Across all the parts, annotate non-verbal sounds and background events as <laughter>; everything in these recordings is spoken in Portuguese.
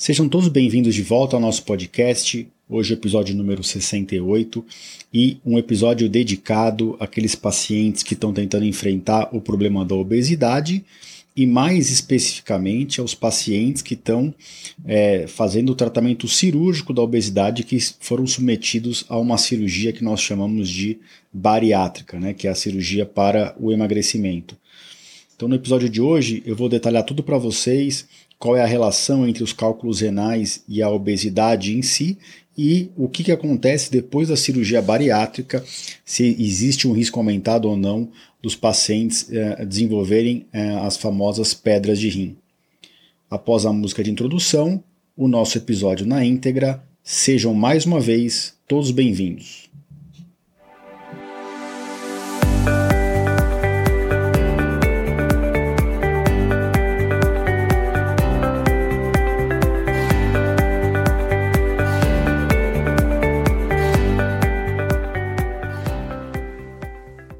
Sejam todos bem-vindos de volta ao nosso podcast. Hoje, episódio número 68 e um episódio dedicado àqueles pacientes que estão tentando enfrentar o problema da obesidade e, mais especificamente, aos pacientes que estão é, fazendo o tratamento cirúrgico da obesidade que foram submetidos a uma cirurgia que nós chamamos de bariátrica, né, que é a cirurgia para o emagrecimento. Então, no episódio de hoje, eu vou detalhar tudo para vocês qual é a relação entre os cálculos renais e a obesidade em si e o que, que acontece depois da cirurgia bariátrica, se existe um risco aumentado ou não dos pacientes eh, desenvolverem eh, as famosas pedras de rim. Após a música de introdução, o nosso episódio na íntegra. Sejam mais uma vez todos bem-vindos.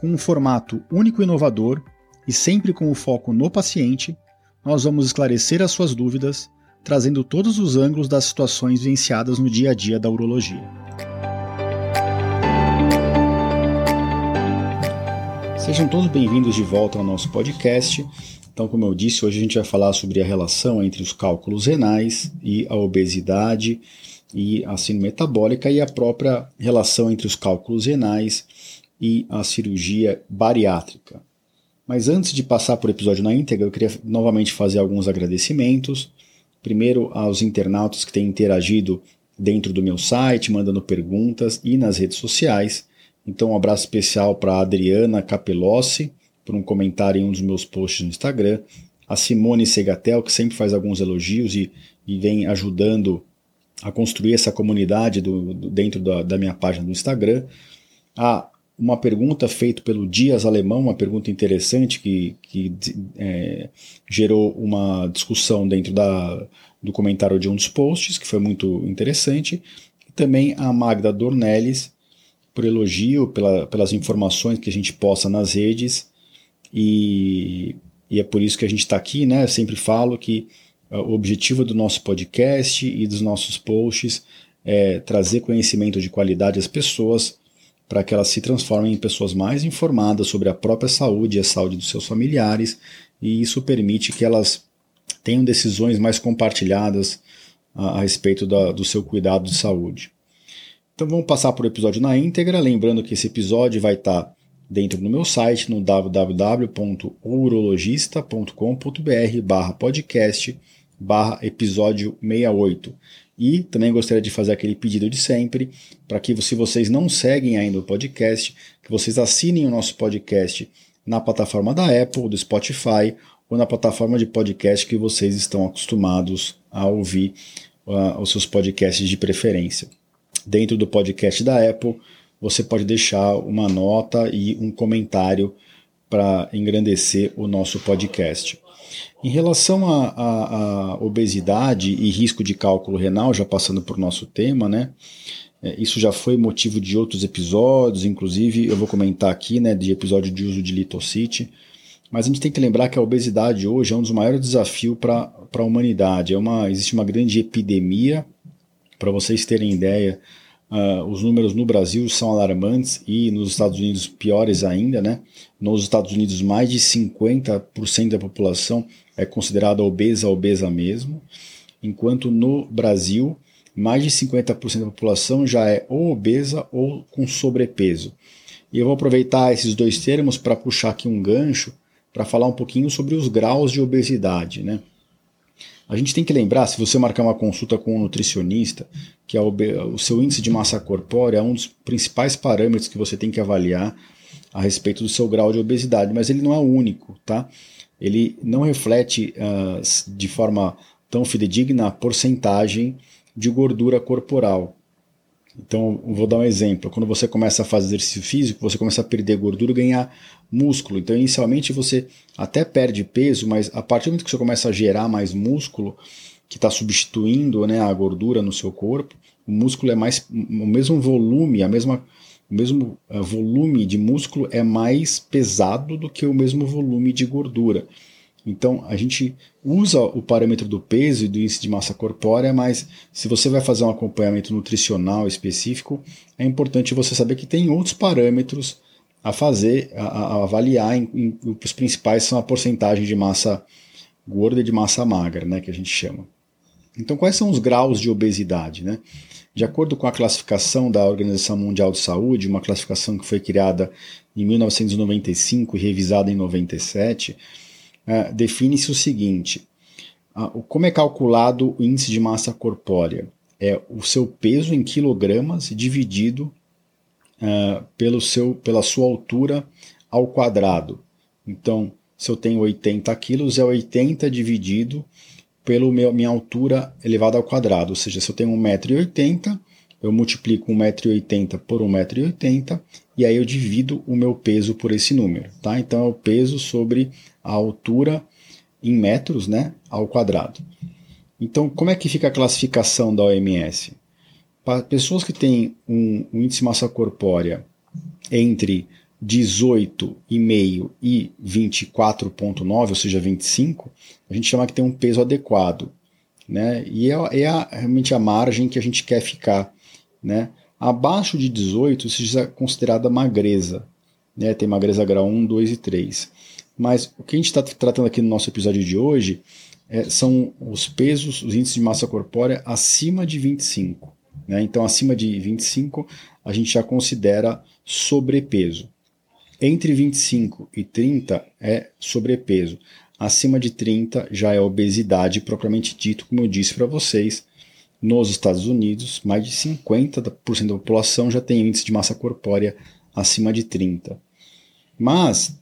com um formato único e inovador e sempre com o foco no paciente, nós vamos esclarecer as suas dúvidas, trazendo todos os ângulos das situações vivenciadas no dia a dia da urologia. Sejam todos bem-vindos de volta ao nosso podcast. Então, como eu disse, hoje a gente vai falar sobre a relação entre os cálculos renais e a obesidade e a síndrome metabólica e a própria relação entre os cálculos renais e a cirurgia bariátrica. Mas antes de passar por episódio na íntegra, eu queria novamente fazer alguns agradecimentos. Primeiro aos internautas que têm interagido dentro do meu site, mandando perguntas e nas redes sociais. Então, um abraço especial para a Adriana Capelossi, por um comentário em um dos meus posts no Instagram. A Simone Segatel, que sempre faz alguns elogios e, e vem ajudando a construir essa comunidade do, do dentro da, da minha página do Instagram. A uma pergunta feita pelo Dias Alemão, uma pergunta interessante que, que é, gerou uma discussão dentro da, do comentário de um dos posts, que foi muito interessante. E também a Magda Dornelles, por elogio, pela, pelas informações que a gente posta nas redes. E, e é por isso que a gente está aqui, né? Eu sempre falo que uh, o objetivo do nosso podcast e dos nossos posts é trazer conhecimento de qualidade às pessoas para que elas se transformem em pessoas mais informadas sobre a própria saúde e a saúde dos seus familiares, e isso permite que elas tenham decisões mais compartilhadas a, a respeito da, do seu cuidado de saúde. Então vamos passar por o episódio na íntegra, lembrando que esse episódio vai estar tá dentro do meu site no www.urologista.com.br barra podcast barra episódio 68. E também gostaria de fazer aquele pedido de sempre, para que se vocês não seguem ainda o podcast, que vocês assinem o nosso podcast na plataforma da Apple, do Spotify ou na plataforma de podcast que vocês estão acostumados a ouvir uh, os seus podcasts de preferência. Dentro do podcast da Apple, você pode deixar uma nota e um comentário para engrandecer o nosso podcast. Em relação à obesidade e risco de cálculo renal, já passando por nosso tema, né? É, isso já foi motivo de outros episódios, inclusive eu vou comentar aqui, né, de episódio de uso de litocite. Mas a gente tem que lembrar que a obesidade hoje é um dos maiores desafios para a humanidade. É uma, existe uma grande epidemia. Para vocês terem ideia, Uh, os números no Brasil são alarmantes e nos Estados Unidos piores ainda, né? Nos Estados Unidos, mais de 50% da população é considerada obesa, obesa mesmo, enquanto no Brasil, mais de 50% da população já é ou obesa ou com sobrepeso. E eu vou aproveitar esses dois termos para puxar aqui um gancho para falar um pouquinho sobre os graus de obesidade, né? A gente tem que lembrar, se você marcar uma consulta com um nutricionista, que é o seu índice de massa corpórea é um dos principais parâmetros que você tem que avaliar a respeito do seu grau de obesidade, mas ele não é o único, tá? Ele não reflete uh, de forma tão fidedigna a porcentagem de gordura corporal. Então, vou dar um exemplo. Quando você começa a fazer exercício físico, você começa a perder gordura e ganhar músculo. Então, inicialmente você até perde peso, mas a partir do momento que você começa a gerar mais músculo, que está substituindo né, a gordura no seu corpo, o músculo é mais. o mesmo volume, a mesma, o mesmo uh, volume de músculo é mais pesado do que o mesmo volume de gordura. Então a gente usa o parâmetro do peso e do índice de massa corpórea, mas se você vai fazer um acompanhamento nutricional específico, é importante você saber que tem outros parâmetros a fazer, a, a avaliar. Em, em, os principais são a porcentagem de massa gorda e de massa magra, né, que a gente chama. Então, quais são os graus de obesidade? Né? De acordo com a classificação da Organização Mundial de Saúde, uma classificação que foi criada em 1995 e revisada em 97, é, define-se o seguinte: como é calculado o índice de massa corpórea? É o seu peso em quilogramas dividido uh, pelo seu, pela sua altura ao quadrado. Então, se eu tenho 80 quilos, é 80 dividido pela minha altura elevada ao quadrado. Ou seja, se eu tenho 1,80m, eu multiplico 1,80m por 1,80m e aí eu divido o meu peso por esse número. Tá? Então é o peso sobre a altura em metros né, ao quadrado. Então, como é que fica a classificação da OMS? Para pessoas que têm um, um índice de massa corpórea entre 18,5 e 24,9, ou seja, 25, a gente chama que tem um peso adequado. Né? E é, é a, realmente a margem que a gente quer ficar. Né? Abaixo de 18, isso é considerada magreza. Né? Tem magreza grau 1, 2 e 3. Mas o que a gente está tratando aqui no nosso episódio de hoje é, são os pesos, os índices de massa corpórea acima de 25. Né? Então, acima de 25, a gente já considera sobrepeso. Entre 25 e 30 é sobrepeso. Acima de 30 já é obesidade propriamente dito, como eu disse para vocês. Nos Estados Unidos, mais de 50% da população já tem índice de massa corpórea acima de 30. Mas,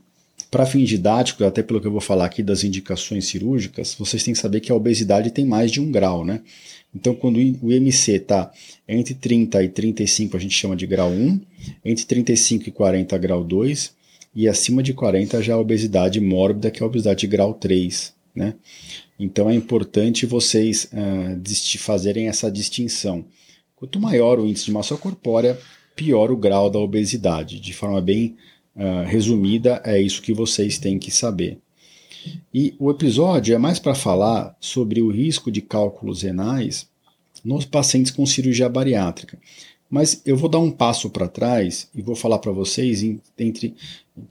para fins didáticos, até pelo que eu vou falar aqui das indicações cirúrgicas, vocês têm que saber que a obesidade tem mais de um grau, né? Então, quando o IMC está entre 30 e 35, a gente chama de grau 1, entre 35 e 40, grau 2, e acima de 40 já a obesidade mórbida, que é a obesidade de grau 3, né? Então, é importante vocês uh, fazerem essa distinção. Quanto maior o índice de massa corpórea, pior o grau da obesidade. De forma bem uh, resumida, é isso que vocês têm que saber. E o episódio é mais para falar sobre o risco de cálculos renais nos pacientes com cirurgia bariátrica. Mas eu vou dar um passo para trás e vou falar para vocês entre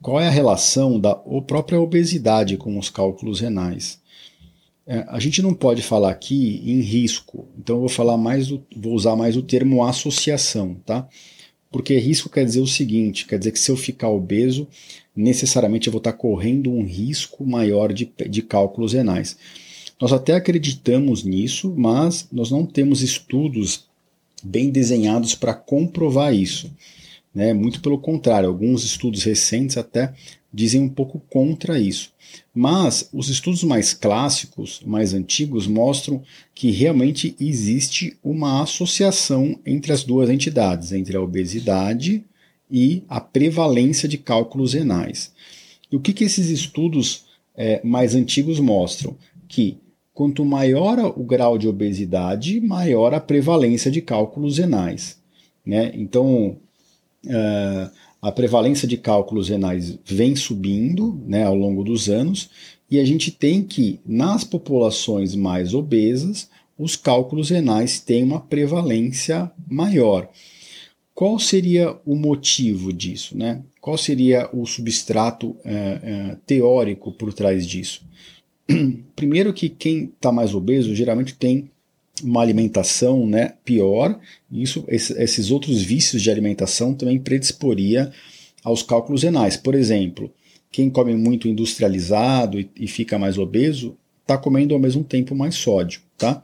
qual é a relação da própria obesidade com os cálculos renais. É, a gente não pode falar aqui em risco, então eu vou falar mais, vou usar mais o termo associação, tá? Porque risco quer dizer o seguinte: quer dizer que se eu ficar obeso, necessariamente eu vou estar correndo um risco maior de, de cálculos renais. Nós até acreditamos nisso, mas nós não temos estudos bem desenhados para comprovar isso. Né? Muito pelo contrário, alguns estudos recentes até dizem um pouco contra isso. Mas os estudos mais clássicos, mais antigos, mostram que realmente existe uma associação entre as duas entidades, entre a obesidade e a prevalência de cálculos renais. E o que, que esses estudos é, mais antigos mostram? Que quanto maior o grau de obesidade, maior a prevalência de cálculos renais. Né? Então, uh, a prevalência de cálculos renais vem subindo né, ao longo dos anos, e a gente tem que, nas populações mais obesas, os cálculos renais têm uma prevalência maior. Qual seria o motivo disso? Né? Qual seria o substrato é, é, teórico por trás disso? <clears throat> Primeiro que quem está mais obeso geralmente tem uma alimentação né, pior, isso, esses outros vícios de alimentação também predisporia aos cálculos renais. Por exemplo, quem come muito industrializado e, e fica mais obeso está comendo ao mesmo tempo mais sódio. Tá?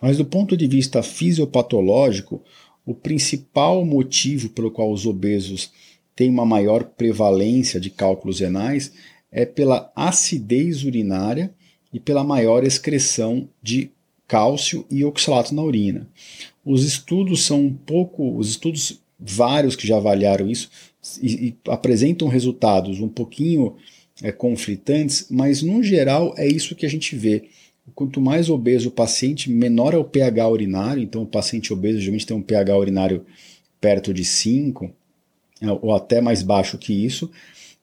Mas do ponto de vista fisiopatológico, o principal motivo pelo qual os obesos têm uma maior prevalência de cálculos renais é pela acidez urinária e pela maior excreção de cálcio e oxalato na urina. Os estudos são um pouco, os estudos vários que já avaliaram isso e, e apresentam resultados um pouquinho é, conflitantes, mas no geral é isso que a gente vê. Quanto mais obeso o paciente, menor é o pH urinário, então o paciente obeso geralmente tem um pH urinário perto de 5, é, ou até mais baixo que isso,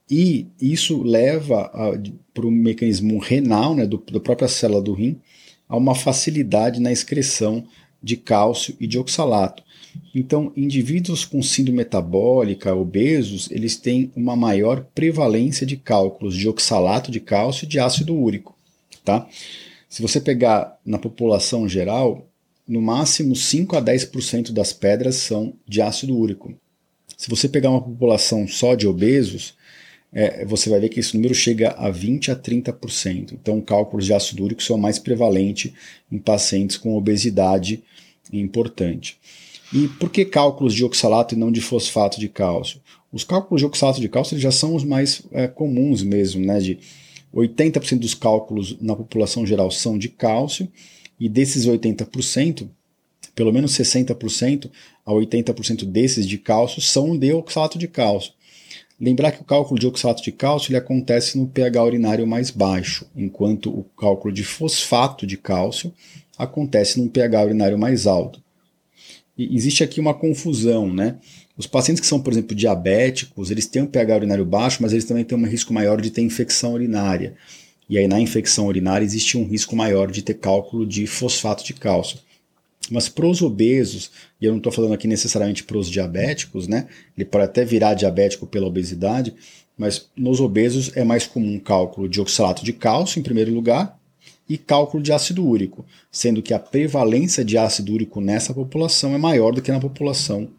e isso leva para o mecanismo renal, né, do, da própria célula do rim, a uma facilidade na excreção de cálcio e de oxalato. Então, indivíduos com síndrome metabólica, obesos, eles têm uma maior prevalência de cálculos de oxalato de cálcio e de ácido úrico. Tá? Se você pegar na população geral, no máximo 5 a 10% das pedras são de ácido úrico. Se você pegar uma população só de obesos, é, você vai ver que esse número chega a 20 a 30%. Então, cálculos de ácido úrico são mais prevalentes em pacientes com obesidade importante. E por que cálculos de oxalato e não de fosfato de cálcio? Os cálculos de oxalato de cálcio já são os mais é, comuns mesmo, né? De 80% dos cálculos na população geral são de cálcio, e desses 80%, pelo menos 60% a 80% desses de cálcio são de oxalato de cálcio. Lembrar que o cálculo de oxalato de cálcio ele acontece no pH urinário mais baixo, enquanto o cálculo de fosfato de cálcio acontece no pH urinário mais alto. E existe aqui uma confusão, né? Os pacientes que são, por exemplo, diabéticos, eles têm um pH urinário baixo, mas eles também têm um risco maior de ter infecção urinária. E aí, na infecção urinária, existe um risco maior de ter cálculo de fosfato de cálcio. Mas para os obesos, e eu não estou falando aqui necessariamente para os diabéticos, né? Ele pode até virar diabético pela obesidade, mas nos obesos é mais comum cálculo de oxalato de cálcio, em primeiro lugar, e cálculo de ácido úrico, sendo que a prevalência de ácido úrico nessa população é maior do que na população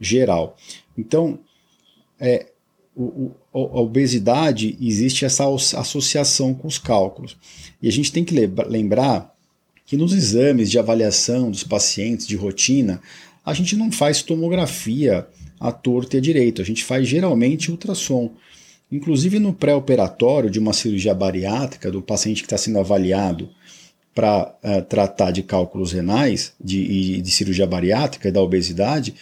geral. Então, é, o, o, a obesidade existe essa associação com os cálculos. E a gente tem que lembrar que nos exames de avaliação dos pacientes de rotina, a gente não faz tomografia à torta e à direita, a gente faz geralmente ultrassom. Inclusive no pré-operatório de uma cirurgia bariátrica, do paciente que está sendo avaliado para uh, tratar de cálculos renais, de, de cirurgia bariátrica e da obesidade,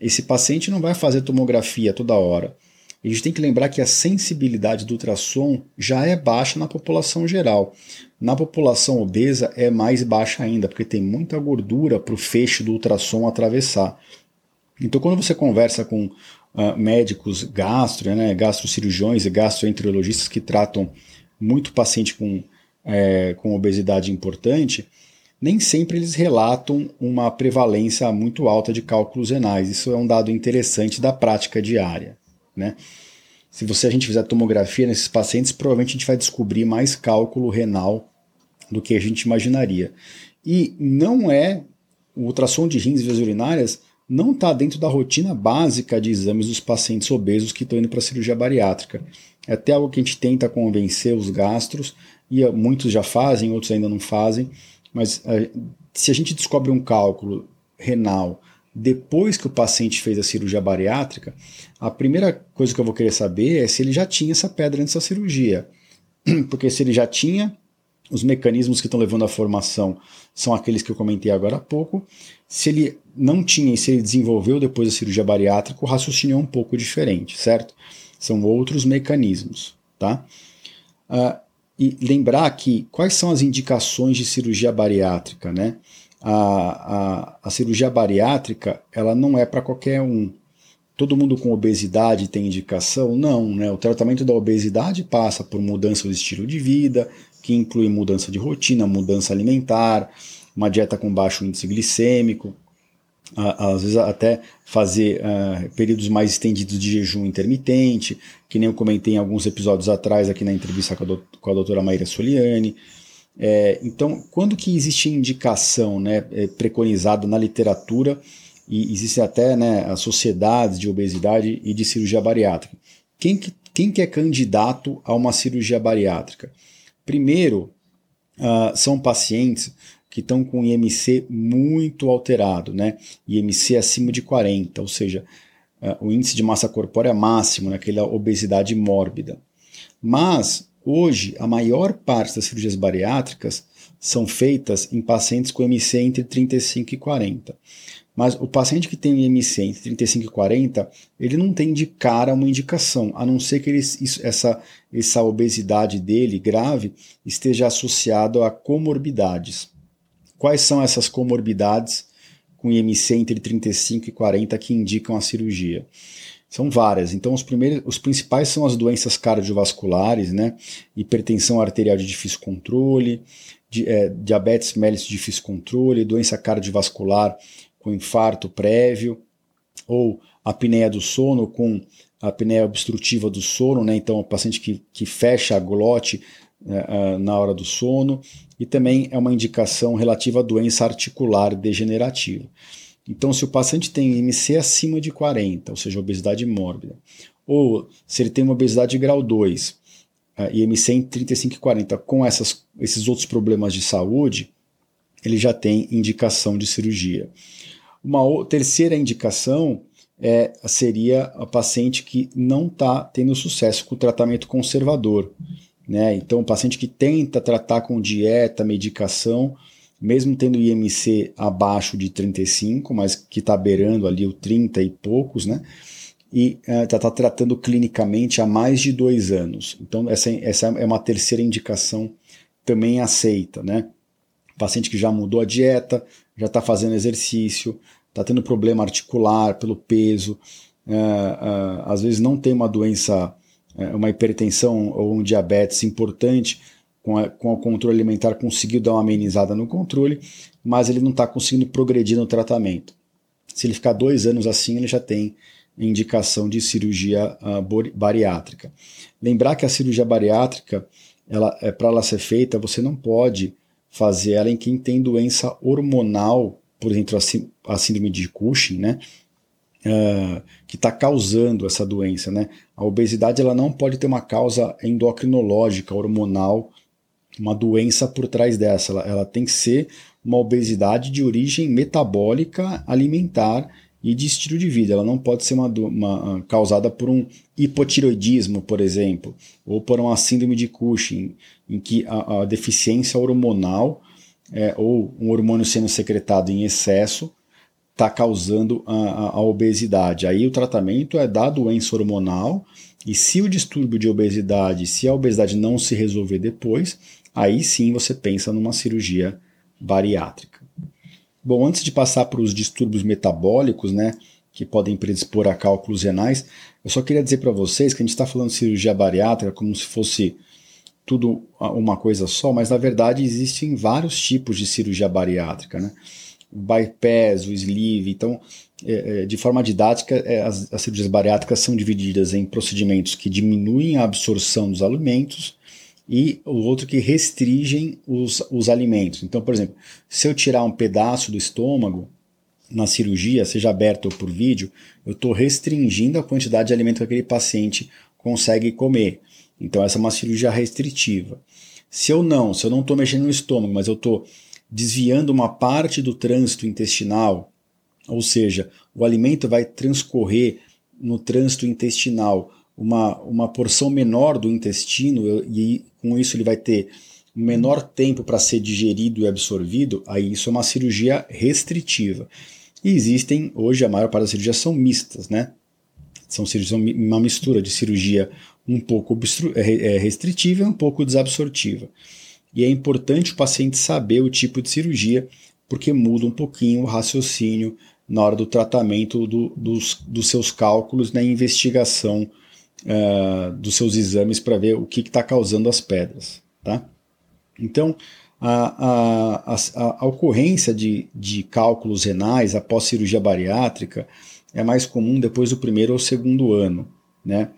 esse paciente não vai fazer tomografia toda hora. A gente tem que lembrar que a sensibilidade do ultrassom já é baixa na população geral. Na população obesa é mais baixa ainda, porque tem muita gordura para o feixe do ultrassom atravessar. Então, quando você conversa com uh, médicos gastro, né, gastrocirurgiões e gastroenterologistas que tratam muito paciente com, é, com obesidade importante, nem sempre eles relatam uma prevalência muito alta de cálculos renais. Isso é um dado interessante da prática diária. Né? Se você a gente fizer tomografia nesses pacientes, provavelmente a gente vai descobrir mais cálculo renal do que a gente imaginaria. E não é o ultrassom de rins e vias urinárias não está dentro da rotina básica de exames dos pacientes obesos que estão indo para cirurgia bariátrica. É até algo que a gente tenta convencer os gastros, e muitos já fazem, outros ainda não fazem, mas eh, se a gente descobre um cálculo renal depois que o paciente fez a cirurgia bariátrica, a primeira coisa que eu vou querer saber é se ele já tinha essa pedra antes da cirurgia. <clears throat> Porque se ele já tinha, os mecanismos que estão levando à formação são aqueles que eu comentei agora há pouco. Se ele não tinha e se ele desenvolveu depois da cirurgia bariátrica, o raciocínio é um pouco diferente, certo? São outros mecanismos, tá? Uh, e lembrar que quais são as indicações de cirurgia bariátrica, né? A, a, a cirurgia bariátrica ela não é para qualquer um. Todo mundo com obesidade tem indicação? Não, né? O tratamento da obesidade passa por mudança do estilo de vida, que inclui mudança de rotina, mudança alimentar, uma dieta com baixo índice glicêmico, às vezes até fazer uh, períodos mais estendidos de jejum intermitente, que nem eu comentei em alguns episódios atrás aqui na entrevista com a, com a doutora Maíra Soliani. É, então, quando que existe indicação né, é, preconizada na literatura, e existem até né, as sociedades de obesidade e de cirurgia bariátrica, quem que, quem que é candidato a uma cirurgia bariátrica? Primeiro, uh, são pacientes que estão com IMC muito alterado, né? IMC acima de 40, ou seja, uh, o índice de massa corpórea máximo, naquela obesidade mórbida. Mas Hoje, a maior parte das cirurgias bariátricas são feitas em pacientes com MC entre 35 e 40. Mas o paciente que tem IMC entre 35 e 40, ele não tem de cara uma indicação, a não ser que ele, isso, essa, essa obesidade dele grave esteja associada a comorbidades. Quais são essas comorbidades com IMC entre 35 e 40 que indicam a cirurgia? São várias. Então, os, primeiros, os principais são as doenças cardiovasculares, né? hipertensão arterial de difícil controle, é, diabetes mellitus de difícil controle, doença cardiovascular com infarto prévio, ou apneia do sono com apneia obstrutiva do sono, né? então o paciente que, que fecha a glote uh, na hora do sono, e também é uma indicação relativa à doença articular degenerativa. Então, se o paciente tem IMC acima de 40, ou seja, obesidade mórbida, ou se ele tem uma obesidade grau 2, uh, IMC em 35 e 40, com essas, esses outros problemas de saúde, ele já tem indicação de cirurgia. Uma terceira indicação é, seria a paciente que não está tendo sucesso com o tratamento conservador. Né? Então, o paciente que tenta tratar com dieta, medicação, mesmo tendo IMC abaixo de 35, mas que está beirando ali o 30 e poucos, né? e está uh, tá tratando clinicamente há mais de dois anos. Então, essa, essa é uma terceira indicação também aceita. Né? Paciente que já mudou a dieta, já está fazendo exercício, está tendo problema articular pelo peso, é, é, às vezes não tem uma doença, é, uma hipertensão ou um diabetes importante, com, a, com o controle alimentar conseguiu dar uma amenizada no controle, mas ele não está conseguindo progredir no tratamento. Se ele ficar dois anos assim, ele já tem indicação de cirurgia uh, bariátrica. Lembrar que a cirurgia bariátrica, ela, é, para ela ser feita, você não pode fazer ela em quem tem doença hormonal por exemplo, a síndrome de Cushing, né? Uh, que está causando essa doença, né? A obesidade ela não pode ter uma causa endocrinológica, hormonal, uma doença por trás dessa. Ela, ela tem que ser uma obesidade de origem metabólica, alimentar e de estilo de vida. Ela não pode ser uma, uma, causada por um hipotiroidismo, por exemplo, ou por uma síndrome de Cushing, em que a, a deficiência hormonal é, ou um hormônio sendo secretado em excesso está causando a, a, a, obesidade. Aí o tratamento é da doença hormonal e se o distúrbio de obesidade, se a obesidade não se resolver depois, aí sim você pensa numa cirurgia bariátrica. Bom, antes de passar para os distúrbios metabólicos, né, que podem predispor a cálculos renais, eu só queria dizer para vocês que a gente está falando de cirurgia bariátrica como se fosse tudo uma coisa só, mas na verdade existem vários tipos de cirurgia bariátrica, né? O bypass, o sleeve, então, é, é, de forma didática, é, as, as, cirurgias bariátricas são divididas em procedimentos que diminuem a absorção dos alimentos e o outro que restringem os, os alimentos. Então, por exemplo, se eu tirar um pedaço do estômago na cirurgia, seja aberto ou por vídeo, eu estou restringindo a quantidade de alimento que aquele paciente consegue comer. Então essa é uma cirurgia restritiva. Se eu não, se eu não estou mexendo no estômago, mas eu estou desviando uma parte do trânsito intestinal, ou seja, o alimento vai transcorrer no trânsito intestinal uma, uma porção menor do intestino e com isso ele vai ter um menor tempo para ser digerido e absorvido, aí isso é uma cirurgia restritiva. E existem, hoje a maior parte das cirurgias são mistas, né? São cirurgias, uma mistura de cirurgia um pouco é, é restritiva e um pouco desabsortiva. E é importante o paciente saber o tipo de cirurgia, porque muda um pouquinho o raciocínio na hora do tratamento do, dos, dos seus cálculos, na investigação uh, dos seus exames para ver o que está causando as pedras. Tá? Então, a, a, a, a ocorrência de, de cálculos renais após cirurgia bariátrica é mais comum depois do primeiro ou segundo ano. Né?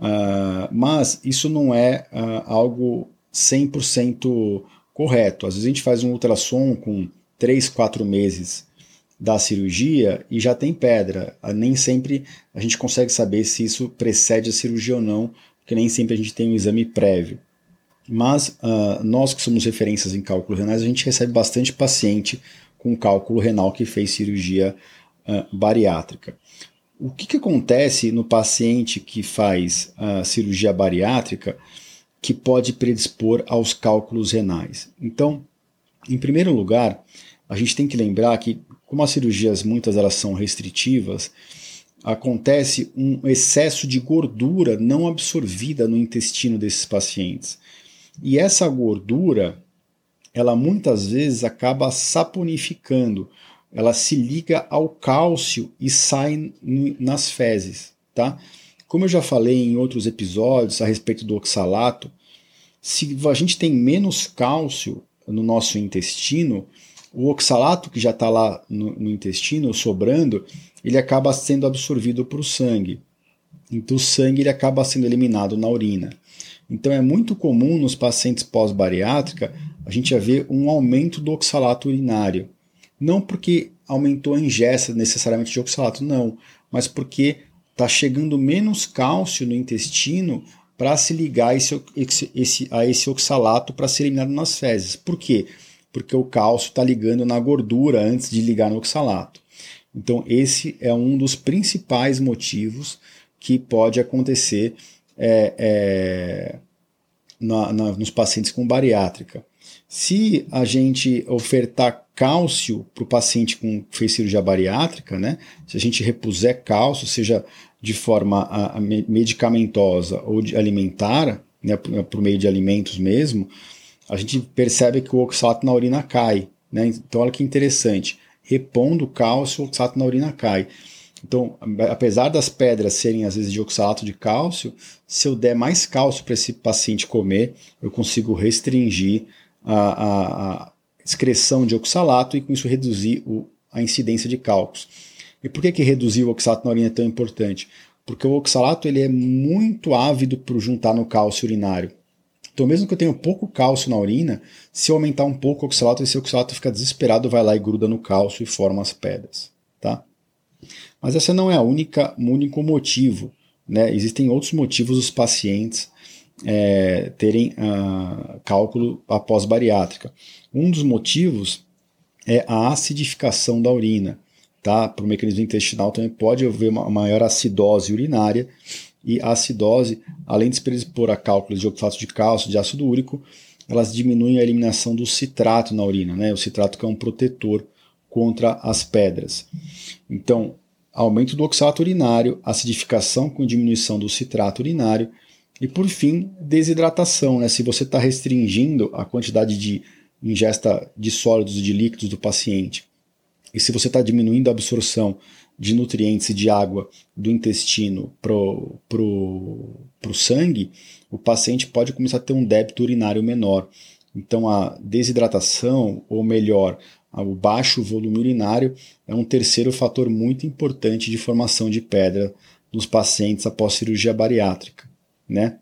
Uh, mas isso não é uh, algo 100% correto. Às vezes a gente faz um ultrassom com 3, 4 meses da cirurgia e já tem pedra. Uh, nem sempre a gente consegue saber se isso precede a cirurgia ou não, porque nem sempre a gente tem um exame prévio. Mas nós que somos referências em cálculo renais, a gente recebe bastante paciente com cálculo renal que fez cirurgia bariátrica. O que, que acontece no paciente que faz a cirurgia bariátrica que pode predispor aos cálculos renais? Então, Em primeiro lugar, a gente tem que lembrar que, como as cirurgias muitas elas são restritivas, acontece um excesso de gordura não absorvida no intestino desses pacientes. E essa gordura, ela muitas vezes acaba saponificando, ela se liga ao cálcio e sai nas fezes, tá? Como eu já falei em outros episódios a respeito do oxalato, se a gente tem menos cálcio no nosso intestino, o oxalato que já está lá no, no, intestino sobrando, ele acaba sendo absorvido para o sangue. Então o sangue ele acaba sendo eliminado na urina. Então é muito comum nos pacientes pós-bariátrica a gente ver um aumento do oxalato urinário. Não porque aumentou a ingesta necessariamente de oxalato, não, mas porque está chegando menos cálcio no intestino para se ligar a esse, esse, a esse oxalato para ser eliminado nas fezes. Por quê? Porque o cálcio está ligando na gordura antes de ligar no oxalato. Então, esse é um dos principais motivos que pode acontecer é, é, na, na, nos pacientes com bariátrica. Se a gente ofertar cálcio para o paciente com fez cirurgia bariátrica, né? Se a gente repuser cálcio, seja de forma a, a medicamentosa ou alimentar, né, por, por, meio de alimentos mesmo, a gente percebe que o oxalato na urina cai. Né? Então, olha que interessante. Repondo cálcio, o oxalato na urina cai. Então, apesar das pedras serem às vezes de oxalato de cálcio, se eu der mais cálcio para esse paciente comer, eu consigo restringir a, a, a excreção de oxalato e com isso reduzir o, a incidência de cálculos. E por que, que reduzir o oxalato na urina é tão importante? Porque o oxalato ele é muito ávido para juntar no cálcio urinário. Então, mesmo que eu tenha pouco cálcio na urina, se eu aumentar um pouco o oxalato, esse oxalato fica desesperado, vai lá e gruda no cálcio e forma as pedras. Tá? Mas essa não é a única, único motivo. Né? Existem outros motivos dos pacientes é, terem uh, cálculo após bariátrica. Um dos motivos é a acidificação da urina. Tá? Para o mecanismo intestinal também pode haver uma maior acidose urinária e a acidose, além de se predispor a cálculos de oxalato de cálcio, de ácido úrico, elas diminuem a eliminação do citrato na urina, né? O citrato que é um protetor contra as pedras. Então, aumento do oxalato urinário, acidificação com diminuição do citrato urinário e, por fim, desidratação. Né? Se você está restringindo a quantidade de ingesta de sólidos e de líquidos do paciente, e se você está diminuindo a absorção de nutrientes e de água do intestino para o sangue, o paciente pode começar a ter um débito urinário menor. Então, a desidratação, ou melhor, o baixo volume urinário, é um terceiro fator muito importante de formação de pedra nos pacientes após cirurgia bariátrica né?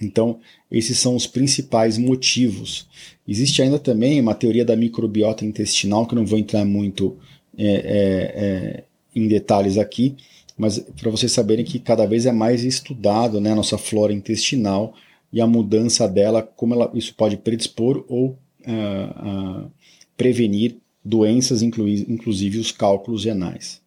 Então, esses são os principais motivos. Existe ainda também uma teoria da microbiota intestinal, que eu não vou entrar muito é, é, é, em detalhes aqui, mas para vocês saberem que cada vez é mais estudado né, a nossa flora intestinal e a mudança dela, como ela, isso pode predispor ou uh, uh, prevenir doenças, inclusive os cálculos renais.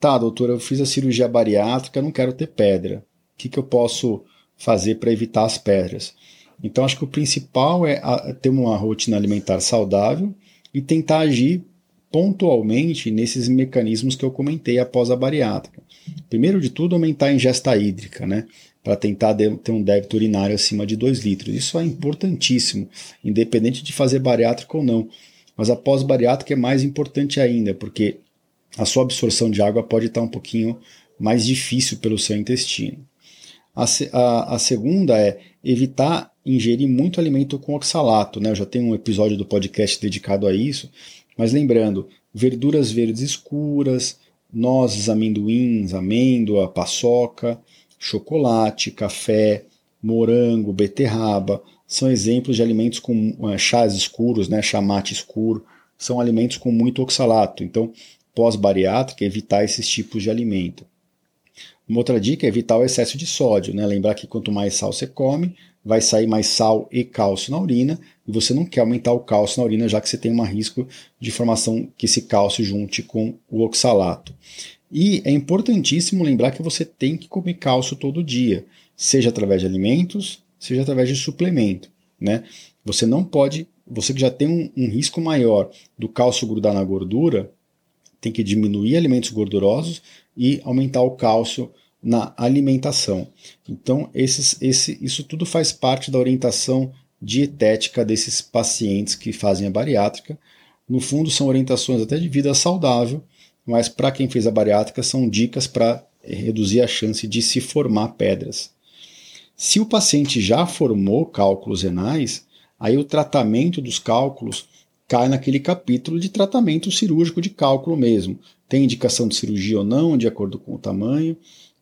Tá, doutora, eu fiz a cirurgia bariátrica, não quero ter pedra que, que eu posso fazer para evitar as pedras? Então, acho que o principal é ter uma rotina alimentar saudável e tentar agir pontualmente nesses mecanismos que eu comentei após a bariátrica. Primeiro de tudo, aumentar a ingesta hídrica, né? Para tentar ter um débito urinário acima de 2 litros. Isso é importantíssimo, independente de fazer bariátrica ou não. Mas após bariátrica é mais importante ainda, porque a sua absorção de água pode estar um pouquinho mais difícil pelo seu intestino. A, a, a, segunda é evitar ingerir muito alimento com oxalato. Né? Eu já tenho um episódio do podcast dedicado a isso, mas lembrando, verduras verdes escuras, nozes, amendoins, amêndoa, paçoca, chocolate, café, morango, beterraba, são exemplos de alimentos com uh, chás escuros, né, chamate escuro, são alimentos com muito oxalato. Então, pós-bariátrica, evitar esses tipos de alimento. Uma outra dica é evitar o excesso de sódio, né? Lembrar que quanto mais sal você come, vai sair mais sal e cálcio na urina, e você não quer aumentar o cálcio na urina, já que você tem um risco de formação que esse cálcio junte com o oxalato. E é importantíssimo lembrar que você tem que comer cálcio todo dia, seja através de alimentos, seja através de suplemento, né? Você não pode você que já tem um, um risco maior do cálcio grudar na gordura, tem que diminuir alimentos gordurosos e aumentar o cálcio na alimentação. Então, esses, esse, isso tudo faz parte da orientação dietética desses pacientes que fazem a bariátrica. No fundo, são orientações até de vida saudável, mas para quem fez a bariátrica, são dicas para reduzir a chance de se formar pedras. Se o paciente já formou cálculos renais, aí o tratamento dos cálculos cai naquele capítulo de tratamento cirúrgico de cálculo mesmo. Tem indicação de cirurgia ou não, de acordo com o tamanho.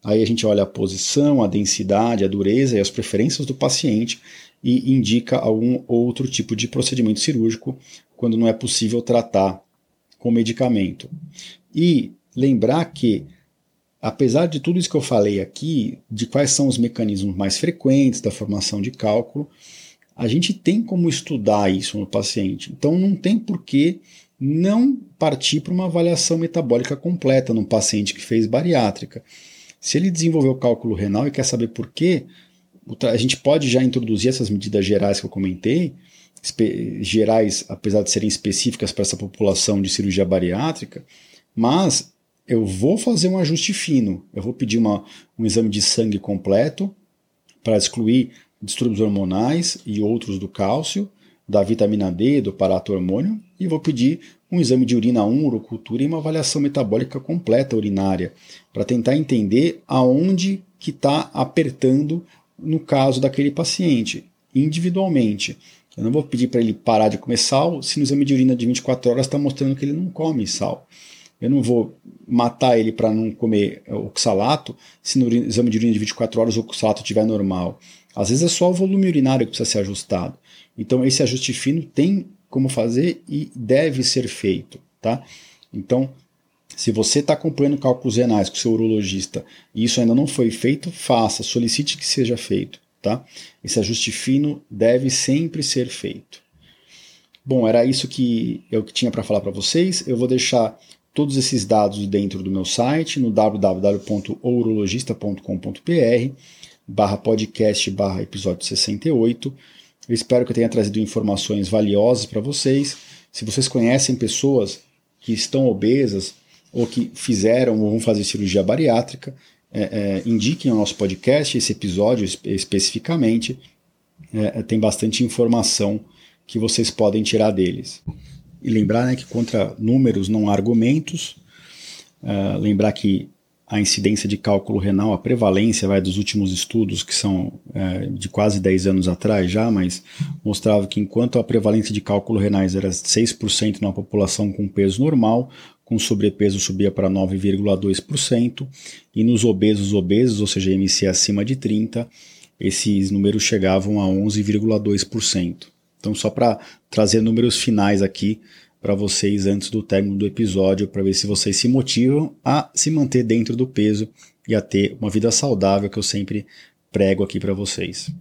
Aí a gente olha a posição, a densidade, a dureza e as preferências do paciente e indica algum outro tipo de procedimento cirúrgico quando não é possível tratar com medicamento. E lembrar que, apesar de tudo isso que eu falei aqui, de quais são os mecanismos mais frequentes da formação de cálculo, a gente tem como estudar isso no paciente. Então não tem por que não partir para uma avaliação metabólica completa no paciente que fez bariátrica. Se ele desenvolveu cálculo renal e quer saber por quê, a gente pode já introduzir essas medidas gerais que eu comentei, gerais, apesar de serem específicas para essa população de cirurgia bariátrica, mas eu vou fazer um ajuste fino. Eu vou pedir uma, um exame de sangue completo para excluir distúrbios hormonais e outros do cálcio, da vitamina D, do parato-hormônio, e vou pedir um exame de urina 1, urocultura e uma avaliação metabólica completa urinária, para tentar entender aonde que está apertando no caso daquele paciente, individualmente. Eu não vou pedir para ele parar de comer sal se no exame de urina de 24 horas está mostrando que ele não come sal. Eu não vou matar ele para não comer oxalato se no exame de urina de 24 horas o oxalato estiver normal. Às vezes é só o volume urinário que precisa ser ajustado. Então esse ajuste fino tem como fazer e deve ser feito, tá? Então, se você está acompanhando cálculos renais com seu urologista e isso ainda não foi feito, faça, solicite que seja feito, tá? Esse ajuste fino deve sempre ser feito. Bom, era isso que eu tinha para falar para vocês. Eu vou deixar todos esses dados dentro do meu site no www.urologista.com.br barra podcast barra episódio 68. Eu espero que eu tenha trazido informações valiosas para vocês. Se vocês conhecem pessoas que estão obesas ou que fizeram ou vão fazer cirurgia bariátrica, é, é, indiquem o nosso podcast, esse episódio especificamente. É, é, tem bastante informação que vocês podem tirar deles. E lembrar né, que contra números não há argumentos. Uh, lembrar que a incidência de cálculo renal, a prevalência vai dos últimos estudos, que são é, de quase 10 anos atrás já, mas mostrava que enquanto a prevalência de cálculo renais era 6% na população com peso normal, com sobrepeso subia para 9,2%, e nos obesos obesos, ou seja, MC acima de 30, esses números chegavam a 11,2%. Então, só para trazer números finais aqui, para vocês antes do término do episódio, para ver se vocês se motivam a se manter dentro do peso e a ter uma vida saudável que eu sempre prego aqui para vocês.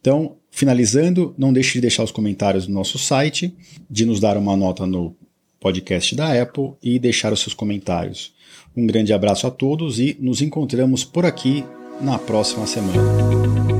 Então, finalizando, não deixe de deixar os comentários no nosso site, de nos dar uma nota no podcast da Apple e deixar os seus comentários. Um grande abraço a todos e nos encontramos por aqui na próxima semana.